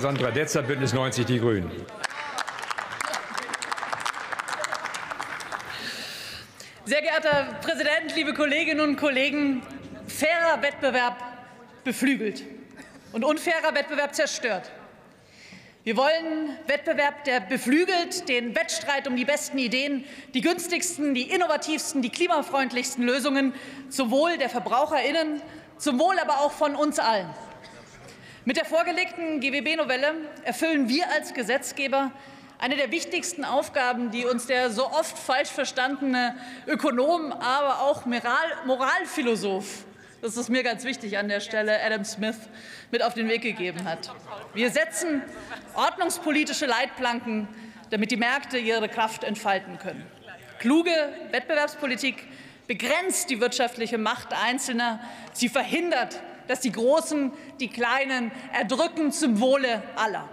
Sandra Detzer, Bündnis 90 Die Grünen. Sehr geehrter Herr Präsident, liebe Kolleginnen und Kollegen! Fairer Wettbewerb beflügelt und unfairer Wettbewerb zerstört. Wir wollen Wettbewerb, der beflügelt, den Wettstreit um die besten Ideen, die günstigsten, die innovativsten, die klimafreundlichsten Lösungen zum Wohl der VerbraucherInnen, zum Wohl aber auch von uns allen. Mit der vorgelegten GWB-Novelle erfüllen wir als Gesetzgeber eine der wichtigsten Aufgaben, die uns der so oft falsch verstandene Ökonom, aber auch Moral Moralphilosoph das ist mir ganz wichtig an der Stelle, Adam Smith mit auf den Weg gegeben hat. Wir setzen ordnungspolitische Leitplanken, damit die Märkte ihre Kraft entfalten können. Kluge Wettbewerbspolitik begrenzt die wirtschaftliche Macht Einzelner. Sie verhindert, dass die Großen die Kleinen erdrücken zum Wohle aller.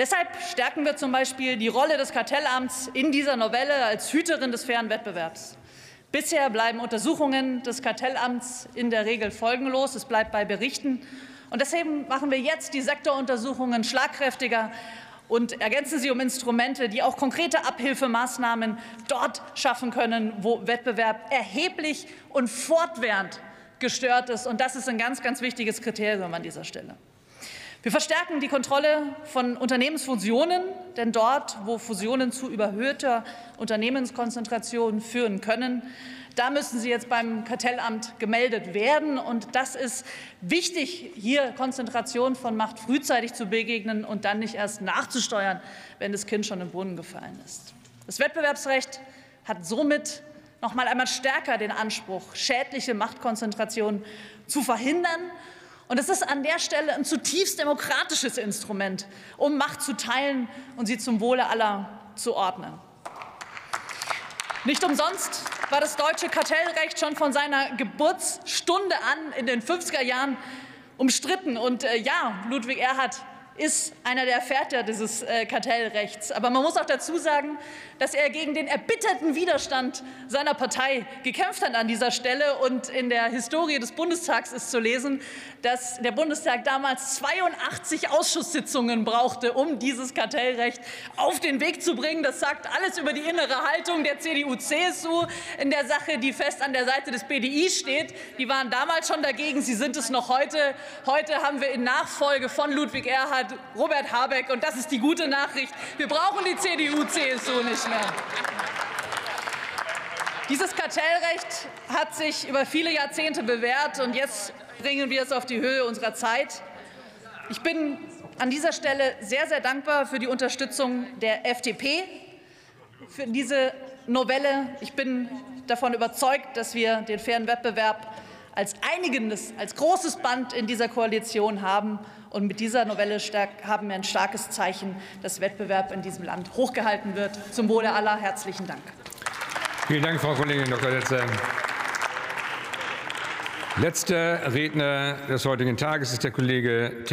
Deshalb stärken wir zum Beispiel die Rolle des Kartellamts in dieser Novelle als Hüterin des fairen Wettbewerbs. Bisher bleiben Untersuchungen des Kartellamts in der Regel folgenlos. Es bleibt bei Berichten. Und deswegen machen wir jetzt die Sektoruntersuchungen schlagkräftiger und ergänzen sie um Instrumente, die auch konkrete Abhilfemaßnahmen dort schaffen können, wo Wettbewerb erheblich und fortwährend gestört ist. Und das ist ein ganz, ganz wichtiges Kriterium an dieser Stelle. Wir verstärken die Kontrolle von Unternehmensfusionen, denn dort, wo Fusionen zu überhöhter Unternehmenskonzentration führen können, da müssen sie jetzt beim Kartellamt gemeldet werden. Und das ist wichtig, hier Konzentration von Macht frühzeitig zu begegnen und dann nicht erst nachzusteuern, wenn das Kind schon im Brunnen gefallen ist. Das Wettbewerbsrecht hat somit noch mal einmal stärker den Anspruch, schädliche Machtkonzentration zu verhindern und es ist an der Stelle ein zutiefst demokratisches Instrument, um Macht zu teilen und sie zum Wohle aller zu ordnen. Nicht umsonst war das deutsche Kartellrecht schon von seiner Geburtsstunde an in den 50er Jahren umstritten. Und äh, ja, Ludwig Erhard ist einer der Väter dieses äh, Kartellrechts. Aber man muss auch dazu sagen, dass er gegen den erbitterten Widerstand seiner Partei gekämpft hat an dieser Stelle. Und in der Historie des Bundestags ist zu lesen, dass der Bundestag damals 82 Ausschusssitzungen brauchte, um dieses Kartellrecht auf den Weg zu bringen. Das sagt alles über die innere Haltung der CDU-CSU in der Sache, die fest an der Seite des BDI steht. Die waren damals schon dagegen, sie sind es noch heute. Heute haben wir in Nachfolge von Ludwig Erhard hat Robert Habeck. Und das ist die gute Nachricht. Wir brauchen die CDU-CSU nicht mehr. Dieses Kartellrecht hat sich über viele Jahrzehnte bewährt, und jetzt bringen wir es auf die Höhe unserer Zeit. Ich bin an dieser Stelle sehr, sehr dankbar für die Unterstützung der FDP für diese Novelle. Ich bin davon überzeugt, dass wir den fairen Wettbewerb als einigendes, als großes Band in dieser Koalition haben. Und mit dieser Novelle haben wir ein starkes Zeichen, dass Wettbewerb in diesem Land hochgehalten wird. Zum Wohle aller herzlichen Dank. Vielen Dank, Frau Kollegin Dr. Letze. Letzter Redner des heutigen Tages ist der Kollege Tim